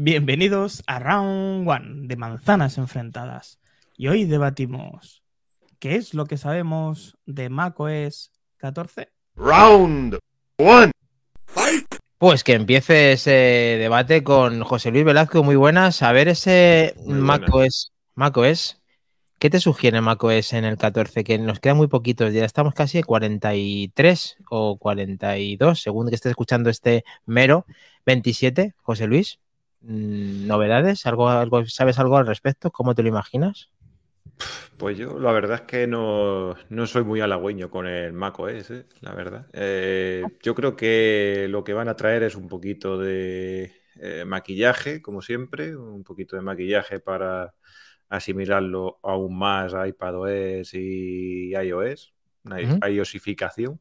Bienvenidos a Round One de Manzanas Enfrentadas. Y hoy debatimos ¿qué es lo que sabemos de macOS 14? Round One. Pues que empiece ese debate con José Luis Velazco, muy buenas. A ver ese macOS, macOS, ¿qué te sugiere macOS en el 14? Que nos quedan muy poquitos, ya estamos casi a 43 o 42, según que estés escuchando este mero. 27, José Luis. Mm, ¿Novedades? ¿Algo, algo, ¿Sabes algo al respecto? ¿Cómo te lo imaginas? Pues yo la verdad es que no, no soy muy halagüeño con el macOS, ¿eh? la verdad. Eh, yo creo que lo que van a traer es un poquito de eh, maquillaje, como siempre, un poquito de maquillaje para asimilarlo aún más a iPadOS y iOS, una iOSificación.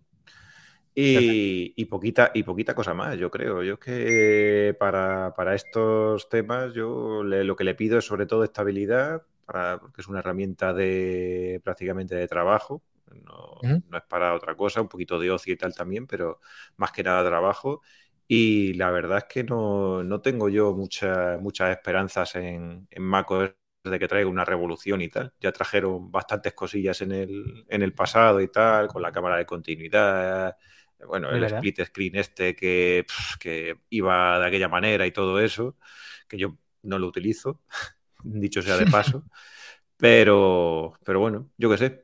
Y, y poquita, y poquita cosa más, yo creo. Yo es que para, para estos temas, yo le- lo que le pido es sobre todo estabilidad, para, porque es una herramienta de prácticamente de trabajo. No, no es para otra cosa, un poquito de ocio y tal también, pero más que nada trabajo. Y la verdad es que no, no tengo yo mucha- muchas esperanzas en, en macOS de que traiga una revolución y tal. Ya trajeron bastantes cosillas en el, en el pasado y tal, con la cámara de continuidad, bueno, el verdad. split screen este que, que iba de aquella manera y todo eso, que yo no lo utilizo, dicho sea de paso. Pero, pero bueno, yo qué sé,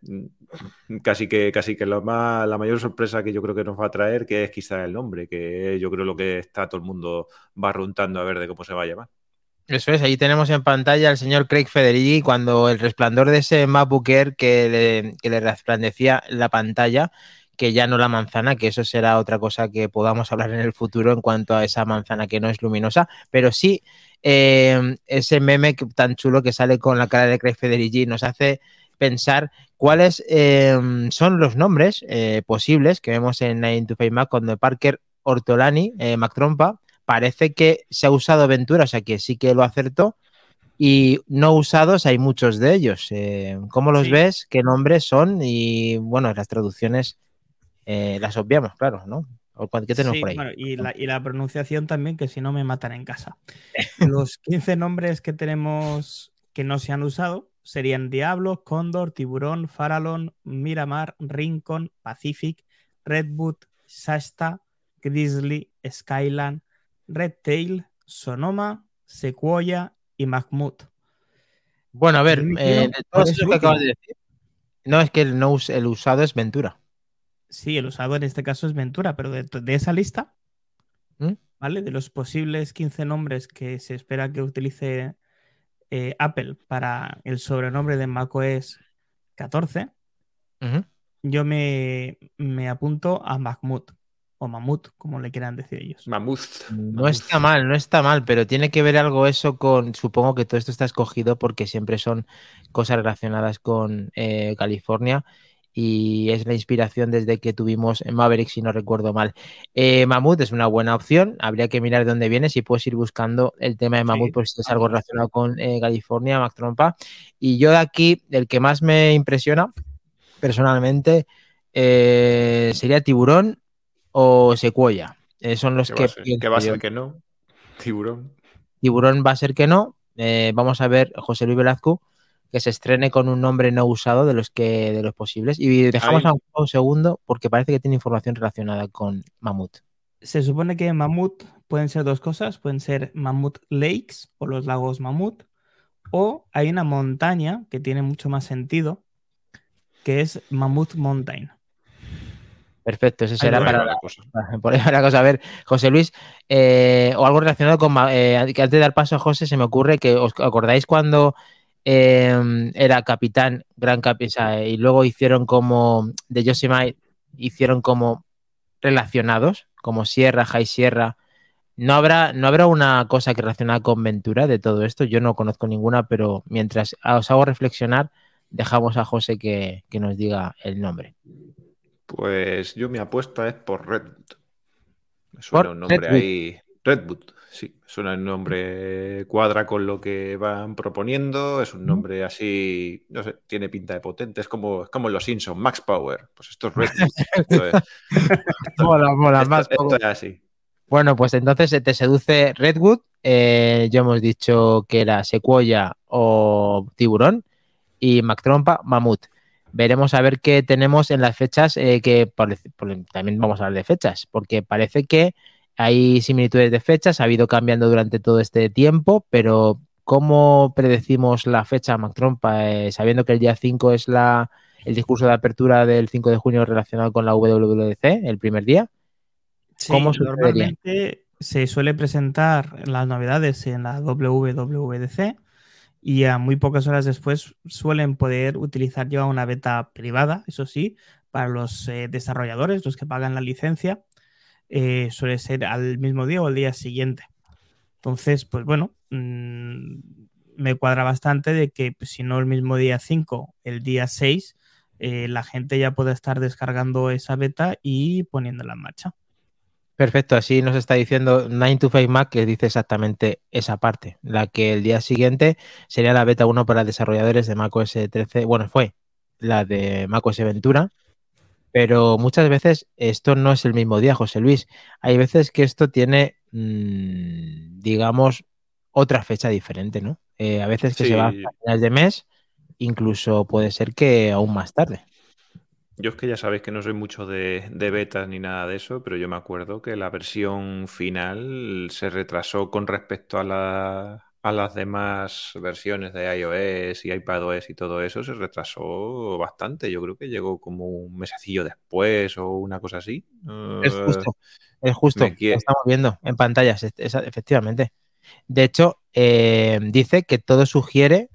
casi que, casi que lo más, la mayor sorpresa que yo creo que nos va a traer, que es quizá el nombre, que yo creo lo que está todo el mundo barruntando a ver de cómo se va a llamar. Eso es, ahí tenemos en pantalla al señor Craig Federighi cuando el resplandor de ese MacBook Air que le, que le resplandecía la pantalla, que ya no la manzana, que eso será otra cosa que podamos hablar en el futuro en cuanto a esa manzana que no es luminosa, pero sí eh, ese meme que- tan chulo que sale con la cara de Craig Federighi nos hace pensar cuáles eh, son los nombres eh, posibles que vemos en 9 to 5 Mac cuando Parker Ortolani, eh, Mac Trompa, parece que se ha usado Ventura, o sea que sí que lo acertó. Y no usados hay muchos de ellos. Eh, ¿Cómo los Sí. ves? ¿Qué nombres son? Y bueno, las traducciones eh, las obviamos, claro, ¿no? ¿O cuál- ¿Qué tenemos Sí, por ahí? y, la, y la pronunciación también, que si no me matan en casa. Los 15 nombres que tenemos que no se han usado serían Diablo, Cóndor, Tiburón, Farallon, Miramar, Rincon, Pacific, Redwood, Shasta, Grizzly, Skyland, Red Tail, Sonoma, Sequoia y Mahmoud. Bueno, a ver, eh, de ese esos que acabas de decir. No, es que el, no el usado es Ventura. Sí, el usado en este caso es Ventura, pero de, de esa lista, ¿Mm? ¿vale? De los posibles 15 nombres que se espera que utilice eh, Apple para el sobrenombre de macOS 14, Ujú. yo me, me apunto a Mahmoud o Mamut, como le quieran decir ellos. Mammoth. No está mal, no está mal, pero tiene que ver algo eso con, supongo que todo esto está escogido porque siempre son cosas relacionadas con eh, California y es la inspiración desde que tuvimos Maverick, si no recuerdo mal. Eh, Mamut es una buena opción, habría que mirar de dónde viene, si puedes ir buscando el tema de Mamut, Sí, por si es algo relacionado con eh, California, Mac Trompa. Y yo de aquí, el que más me impresiona personalmente eh, sería Tiburón o Sequoia. Eh, son los ¿Qué que va a ser? pienso ¿Qué va a yo. ser que no? Tiburón. Tiburón va a ser que no. Vamos a ver José Luis Velazco que se estrene con un nombre no usado de los que de los posibles. Y dejamos a un, un segundo porque parece que tiene información relacionada con Mamut. Se supone que Mamut pueden ser dos cosas, pueden ser Mamut Lakes o los lagos Mamut, o hay una montaña que tiene mucho más sentido, que es Mammoth Mountain. Perfecto, ese será para la, cosa. por ahí va la cosa. A ver, José Luis, eh, o algo relacionado con. Eh, que antes de dar paso a José, se me ocurre que os acordáis cuando eh, era capitán, gran capitán, y luego hicieron como. De Yosemite, hicieron como relacionados, como Sierra, High Sierra. ¿No habrá, ¿No habrá una cosa que relacionada con Ventura de todo esto? Yo no conozco ninguna, pero mientras os hago reflexionar, dejamos a José que, que nos diga el nombre. Pues yo mi apuesta es por Redwood. Me suena Por un nombre Redwood. ahí. Redwood, sí. Suena el nombre cuadra con lo que van proponiendo. Es un nombre así, no sé, tiene pinta de potente. Es como, es como los Simpsons, Max Power. Pues esto es Redwood. Esto es, esto- Mola, mola, esto- es así. Bueno, pues entonces te seduce Redwood. eh, ya hemos dicho que era Sequoia o Tiburón. Y Mactrompa, Mamut. Veremos a ver qué tenemos en las fechas, eh, que por- por- también vamos a hablar de fechas, porque parece que hay similitudes de fechas, ha habido cambiando durante todo este tiempo, pero ¿cómo predecimos la fecha, Mactrompa, eh, sabiendo que el día 5 es la, el discurso de apertura del 5 de junio relacionado con la WWDC, el primer día? Sí, ¿Cómo sucedería? normalmente se suele presentar las novedades en la WWDC y a muy pocas horas después suelen poder utilizar ya una beta privada, eso sí, para los eh, desarrolladores, los que pagan la licencia, eh, suele ser al mismo día o al día siguiente. Entonces, pues bueno, mm, me cuadra bastante de que pues, si no el mismo día 5, el día 6, eh, la gente ya pueda estar descargando esa beta y poniéndola en marcha. Perfecto, así nos está diciendo 9 to 5 Mac que dice exactamente esa parte, la que el día siguiente sería la beta 1 para desarrolladores de macOS 13, bueno, fue la de macOS Ventura, pero muchas veces esto no es el mismo día, José Luis. Hay veces que esto tiene, mmm, digamos, otra fecha diferente, ¿no? Eh, a veces que Sí. se va hasta finales de mes, incluso puede ser que aún más tarde. Yo es que ya sabéis que no soy mucho de, de betas ni nada de eso, pero yo me acuerdo que la versión final se retrasó con respecto a, la- a las demás versiones de iOS y iPadOS y todo eso, se retrasó bastante. Yo creo que llegó como un mesecillo después o una cosa así. Es Eh, justo, es justo. Lo quiere- estamos viendo en pantallas, es- es- efectivamente. De hecho, eh, dice que todo sugiere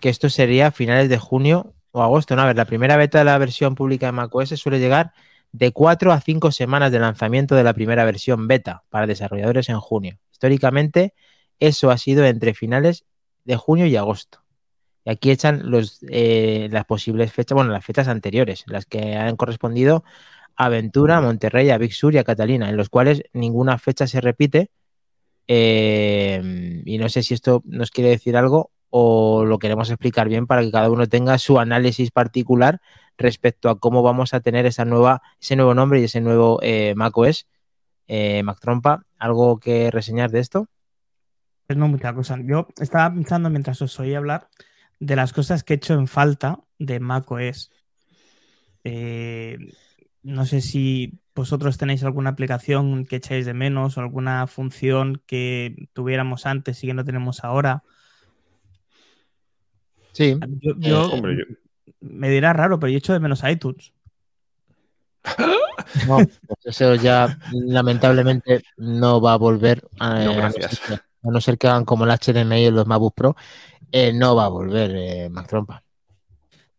que esto sería a finales de junio o agosto. No, a ver, la primera beta de la versión pública de macOS suele llegar de 4 a 5 semanas de lanzamiento de la primera versión beta para desarrolladores en junio. Históricamente, eso ha sido entre finales de junio y agosto. Y aquí echan eh, las posibles fechas, bueno, las fechas anteriores, las que han correspondido a Ventura, Monterrey, a Big Sur y a Catalina, en los cuales ninguna fecha se repite. Eh, y no sé si esto nos quiere decir algo o lo queremos explicar bien para que cada uno tenga su análisis particular respecto a cómo vamos a tener esa nueva, ese nuevo nombre y ese nuevo eh, macOS. Eh, Mac Trompa, ¿algo que reseñar de esto? Pues no mucha cosa. Yo estaba pensando mientras os oía hablar de las cosas que he hecho en falta de macOS. Eh, no sé si vosotros tenéis alguna aplicación que echáis de menos o alguna función que tuviéramos antes y que no tenemos ahora. Sí. Yo, yo- Hombre, yo- me dirá raro, pero yo echo de menos iTunes. No, pues eso ya lamentablemente no va a volver a, No, gracias. A no ser que hagan como el HDMI en los MacBook Pro, eh, no va a volver eh, Mac Trompa.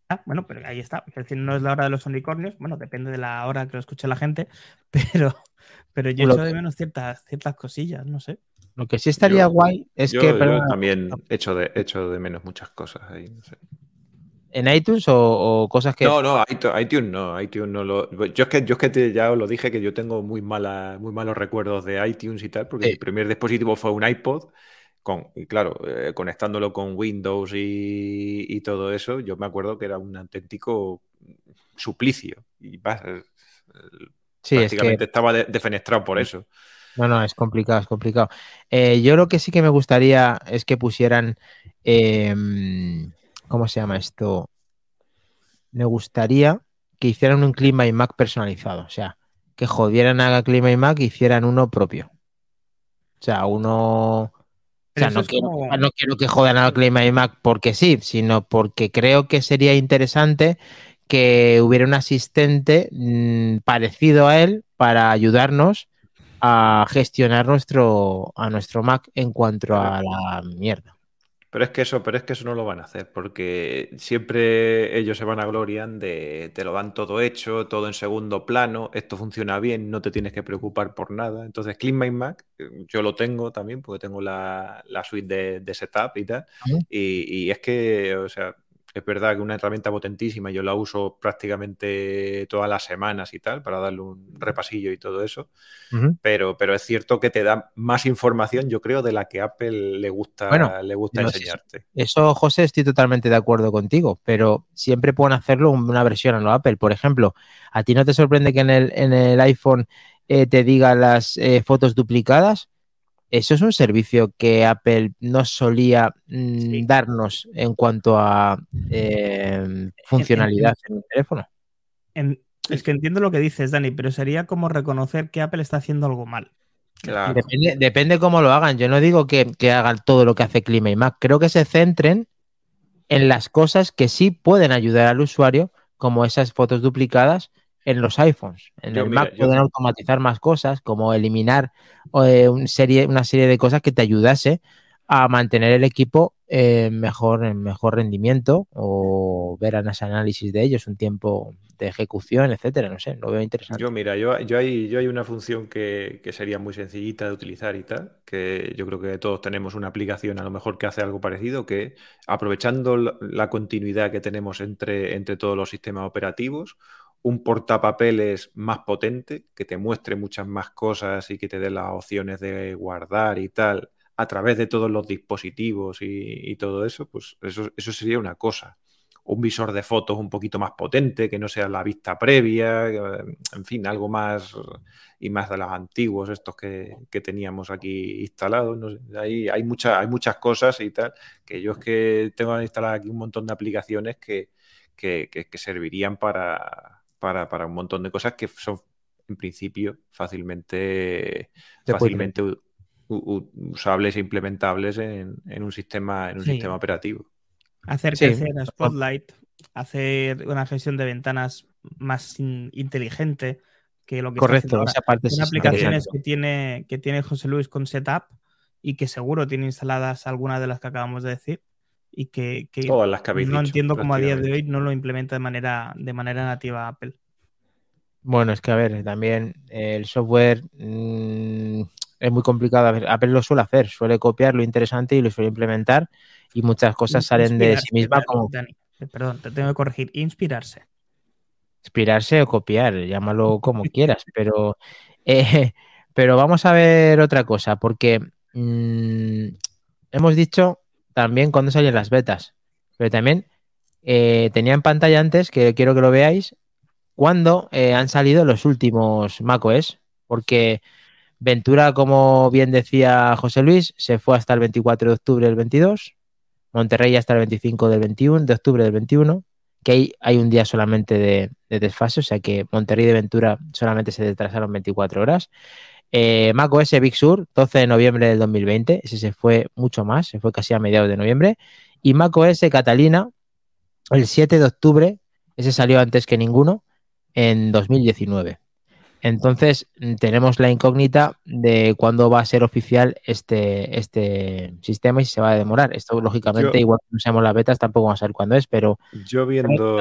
Ah, bueno, pero ahí está. Es decir, no es la hora de los unicornios. Bueno, depende de la hora que lo escuche la gente, pero, pero yo echo de menos ciertas, ciertas cosillas, no sé. Lo que sí estaría Yo- guay es yo- que yo perdona, también echo de, echo de menos muchas cosas ahí. no sé. En iTunes o, o cosas que No, no, iTunes, no, iTunes no lo. Yo es que, yo es que te- ya os lo dije que yo tengo muy mala, muy malos recuerdos de iTunes y tal, porque Sí. mi primer dispositivo fue un iPod, con, y claro, eh, conectándolo con Windows y, y todo eso, yo me acuerdo que era un auténtico suplicio. Y vas, eh, sí, es que prácticamente estaba de- defenestrado por eso. No, no, es complicado, es complicado. Eh, yo lo que sí que me gustaría es que pusieran, em, ¿cómo se llama esto? Me gustaría que hicieran un Clean My Mac personalizado, o sea, que jodieran a Clean My Mac y hicieran uno propio. O sea, uno... O sea, no quiero, como- no quiero que jodan a Clean My Mac porque sí, sino porque creo que sería interesante que hubiera un asistente mm, parecido a él para ayudarnos a gestionar nuestro, a nuestro Mac en cuanto a la mierda. Pero es que eso, pero es que eso no lo van a hacer, porque siempre ellos se van a glorian de te lo dan todo hecho, todo en segundo plano, esto funciona bien, no te tienes que preocupar por nada. Entonces, Clean My Mac, eh, yo lo tengo también, porque tengo la, la suite de, de setup y tal. Y es que, o sea, es verdad que una herramienta potentísima, yo la uso prácticamente todas las semanas y tal, para darle un repasillo y todo eso. Pero, pero es cierto que te da más información, yo creo, de la que Apple le gusta, Bueno, le gusta no enseñarte. Eso, José, estoy totalmente de acuerdo contigo, pero siempre pueden hacerlo una versión a lo Apple. Por ejemplo, ¿a ti no te sorprende que en el, en el iPhone eh, te diga las eh, fotos duplicadas. Eso es un servicio que Apple no solía mm, darnos en cuanto a eh, funcionalidad en, el teléfono. es que entiendo lo que dices, Dani, pero sería como reconocer que Apple está haciendo algo mal. Depende, depende, cómo lo hagan. Yo no digo que, que, hagan todo lo que hace Clima y Mac. Creo que se centren en las cosas que sí pueden ayudar al usuario, como esas fotos duplicadas en los iPhones. En el Mac pueden automatizar más cosas, como eliminar eh, una, serie, una serie de cosas que te ayudase a mantener el equipo en mejor, en mejor rendimiento o ver los análisis de ellos, un tiempo de ejecución, etcétera. No sé, lo veo interesante. Yo, mira, yo, yo, hay, yo hay una función que, que, sería muy sencillita de utilizar y tal, que yo creo que todos tenemos una aplicación a lo mejor que hace algo parecido, que aprovechando la, continuidad que tenemos entre, entre todos los sistemas operativos, un portapapeles más potente, que te muestre muchas más cosas y que te dé las opciones de guardar y tal, a través de todos los dispositivos y, todo eso, pues eso, eso, sería una cosa. Un visor de fotos un poquito más potente, que no sea la vista previa, en fin, algo más y más de los antiguos, estos que, teníamos aquí instalados. hay, hay, hay muchas cosas y tal, que yo es que tengo instalado aquí un montón de aplicaciones que, que servirían para, para, un montón de cosas que son en principio fácilmente, fácilmente usables e implementables en, un sistema, en un sistema operativo. Hacer crecer a Spotlight, hacer una gestión de ventanas más inteligente que lo que Correcto, esa parte Son aplicaciones que tiene, que tiene José Luis con Setup y que seguro tiene instaladas algunas de las que acabamos de decir y que, no entiendo cómo a día de hoy no lo implementa de manera, de manera nativa Apple. Bueno, es que a ver, también el software mm, es muy complicado. Apple lo suele hacer, suele copiar lo interesante y lo suele implementar y muchas cosas salen de sí misma como... Eh, perdón, te tengo que corregir, inspirarse. Inspirarse o copiar, llámalo como quieras, pero, eh, pero vamos a ver otra cosa, porque mm, hemos dicho también cuando salen las betas. Pero también eh, tenía en pantalla antes, que quiero que lo veáis, cuando eh, han salido los últimos macOS. Porque Ventura, como bien decía José Luis, se fue hasta el 24 de octubre del 22. Monterrey hasta el 25 del 21, de octubre del 21. Que hay, hay un día solamente de, desfase, o sea que Monterrey de Ventura solamente se retrasaron 24 horas. Eh, macOS Big Sur, 12 de noviembre del 2020, ese se fue mucho más, se fue casi a mediados de noviembre. Y macOS Catalina, el 7 de octubre, ese salió antes que ninguno, en 2019. Entonces, tenemos la incógnita de cuándo va a ser oficial este, este sistema y si se va a demorar. Esto, lógicamente, igual que no sabemos las betas, tampoco vamos a saber cuándo es, pero. Yo viendo.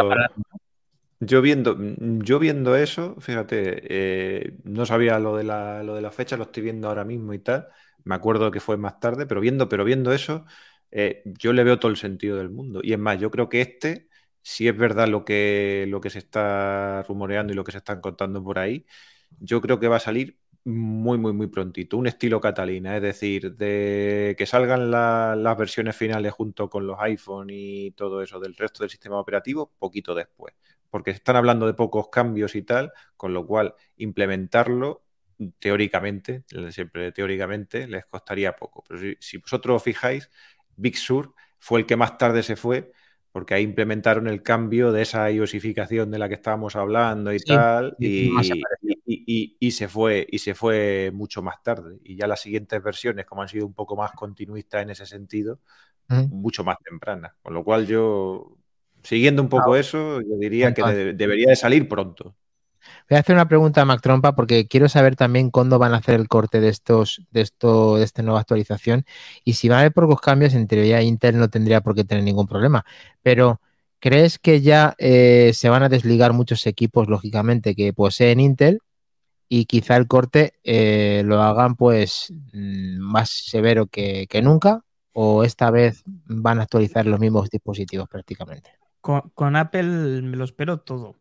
Yo viendo, mm, yo viendo eso, fíjate, eh, no sabía lo de, la, lo de fecha, lo estoy viendo ahora mismo y tal. Me acuerdo que fue más tarde, pero viendo, pero viendo eso, eh, yo le veo todo el sentido del mundo. Y es más, yo creo que este, si es verdad lo que, lo que se está rumoreando y lo que se están contando por ahí, yo creo que va a salir muy, muy, muy prontito. Un estilo Catalina, es decir, de que salgan las versiones finales junto con los iPhone y todo eso del resto del sistema operativo poquito después porque están hablando de pocos cambios y tal, con lo cual implementarlo teóricamente, siempre teóricamente, les costaría poco. Pero si, vosotros os fijáis, Big Sur fue el que más tarde se fue, porque ahí implementaron el cambio de esa iosificación de la que estábamos hablando y tal, y, se fue, y se fue mucho más tarde. Y ya las siguientes versiones, como han sido un poco más continuistas en ese sentido, mucho más tempranas. Con lo cual yo Siguiendo un poco eso, yo diría que debería de salir pronto. Voy a hacer una pregunta a Mac Trompa porque quiero saber también cuándo van a hacer el corte de estos, de esto, de esta nueva actualización. Y si va a haber pocos cambios, en teoría Intel no tendría por qué tener ningún problema. Pero, ¿crees que ya eh, se van a desligar muchos equipos, lógicamente, que poseen Intel? Y quizá el corte eh, lo hagan pues mm, más severo que nunca, o esta vez van a actualizar los mismos dispositivos prácticamente. Con, Apple me lo espero todo.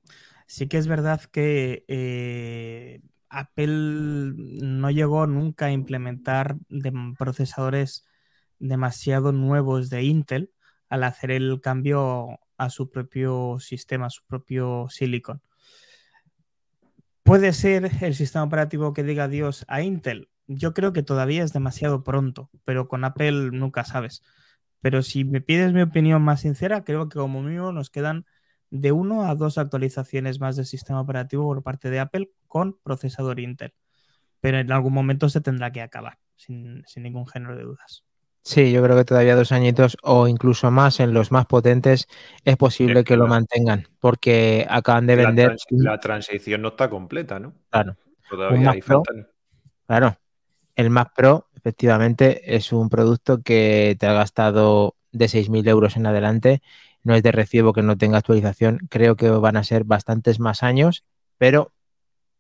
Sí que es verdad que eh, Apple no llegó nunca a implementar procesadores demasiado nuevos de Intel al hacer el cambio a su propio sistema, a su propio silicon. ¿Puede ser el sistema operativo que diga adiós a Intel? Yo creo que todavía es demasiado pronto, pero con Apple nunca sabes. Pero si me pides mi opinión más sincera, creo que como mínimo nos quedan de uno a dos actualizaciones más del sistema operativo por parte de Apple con procesador Intel. Pero en algún momento se tendrá que acabar, sin, sin ningún género de dudas. Sí, yo creo que todavía dos añitos o incluso más en los más potentes es posible que lo mantengan, porque acaban de vender. La, trans la transición no está completa, ¿no? Claro. Todavía hay Pro, falta. Claro. El Mac Pro, efectivamente, es un producto que te ha gastado de 6.000 euros en adelante. No es de recibo que no tenga actualización. Creo que van a ser bastantes más años, pero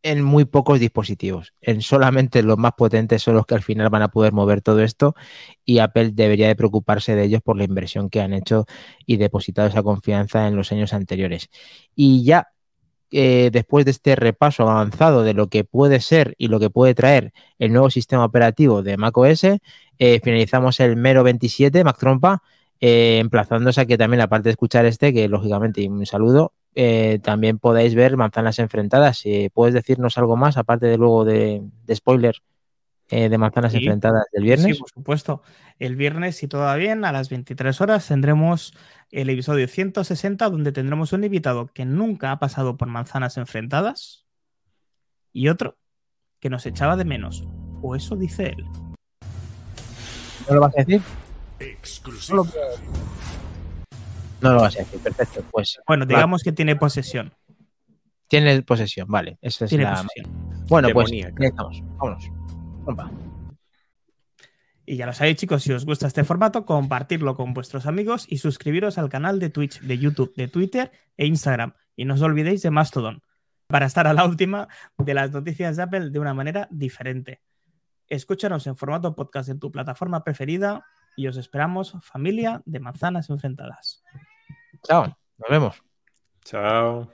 en muy pocos dispositivos. En solamente los más potentes son los que al final van a poder mover todo esto y Apple debería de preocuparse de ellos por la inversión que han hecho y depositado esa confianza en los años anteriores. Y ya eh, después de este repaso avanzado de lo que puede ser y lo que puede traer el nuevo sistema operativo de macOS, eh, finalizamos el mero 27, Mac Trompa, eh, emplazándose a que también, aparte de escuchar este, que lógicamente un saludo, eh, también podéis ver Manzanas Enfrentadas. ¿Puedes decirnos algo más, aparte de luego de, de spoiler eh, de Manzanas Sí. Enfrentadas del viernes? Sí, por supuesto. El viernes, si todo va bien, a las 23 horas tendremos el episodio 160, donde tendremos un invitado que nunca ha pasado por manzanas enfrentadas y otro que nos echaba de menos. O eso dice él. ¿No lo vas a decir? Exclusivo. No lo vas a decir, perfecto. Pues Bueno, digamos que tiene posesión. tiene posesión, vale. Esa es Tiene la... posesión. Bueno, pues ya estamos. Vámonos. Y ya lo sabéis, chicos, si os gusta este formato, compartirlo con vuestros amigos y suscribiros al canal de Twitch, de YouTube, de Twitter e Instagram. Y no os olvidéis de Mastodon, para estar a la última de las noticias de Apple de una manera diferente. Escúchanos en formato podcast en tu plataforma preferida y os esperamos, familia de manzanas enfrentadas. Chao. Nos vemos. Chao.